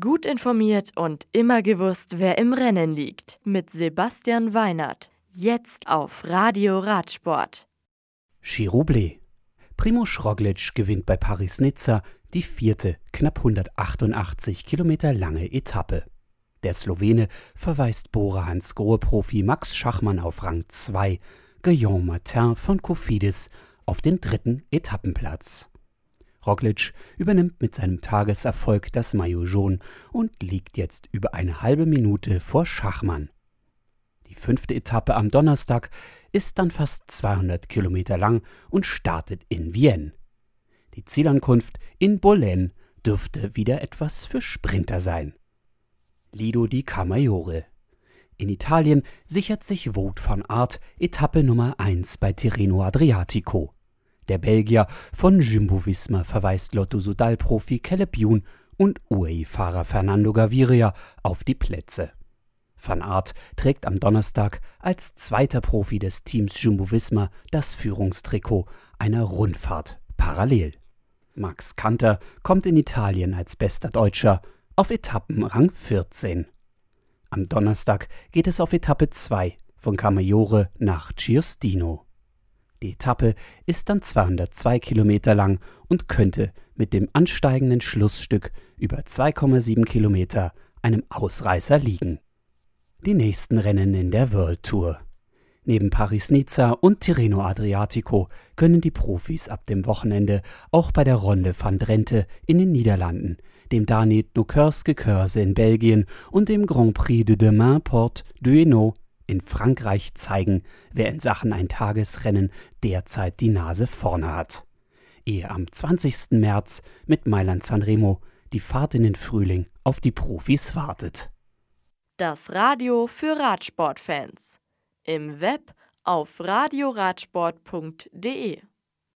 Gut informiert und immer gewusst, wer im Rennen liegt. Mit Sebastian Weinert. Jetzt auf Radio Radsport. Giroublé. Primo Schroglic gewinnt bei Paris-Nizza die vierte, knapp 188 Kilometer lange Etappe. Der Slowene verweist Bora Hansgrohe-Profi Max Schachmann auf Rang 2, Guillaume Martin von Cofidis auf den dritten Etappenplatz. Roglic übernimmt mit seinem Tageserfolg das Maillot jaune und liegt jetzt über eine halbe Minute vor Schachmann. Die fünfte Etappe am Donnerstag ist dann fast 200 Kilometer lang und startet in Vienne. Die Zielankunft in Bolène dürfte wieder etwas für Sprinter sein. Lido di Camaiore. In Italien sichert sich Wout van Aert Etappe Nummer 1 bei Tirreno Adriatico. Der Belgier von Jumbo-Visma verweist Lotto-Sudal-Profi Caleb Youn und UAE-Fahrer Fernando Gaviria auf die Plätze. Van Aert trägt am Donnerstag als zweiter Profi des Teams Jumbo-Visma das Führungstrikot einer Rundfahrt parallel. Max Kanter kommt in Italien als bester Deutscher auf Etappenrang 14. Am Donnerstag geht es auf Etappe 2 von Camaiore nach Giustino. Die Etappe ist dann 202 Kilometer lang und könnte mit dem ansteigenden Schlussstück über 2,7 Kilometer einem Ausreißer liegen. Die nächsten Rennen in der World Tour. Neben Paris-Nizza und Tirreno Adriatico können die Profis ab dem Wochenende auch bei der Ronde van Drenthe in den Niederlanden, dem Danet Nukerske Körse in Belgien und dem Grand Prix de Demain Porte du Hainaut in Frankreich zeigen, wer in Sachen ein Tagesrennen derzeit die Nase vorne hat. Ehe am 20. März mit Mailand Sanremo die Fahrt in den Frühling auf die Profis wartet. Das Radio für Radsportfans. Im Web auf radioradsport.de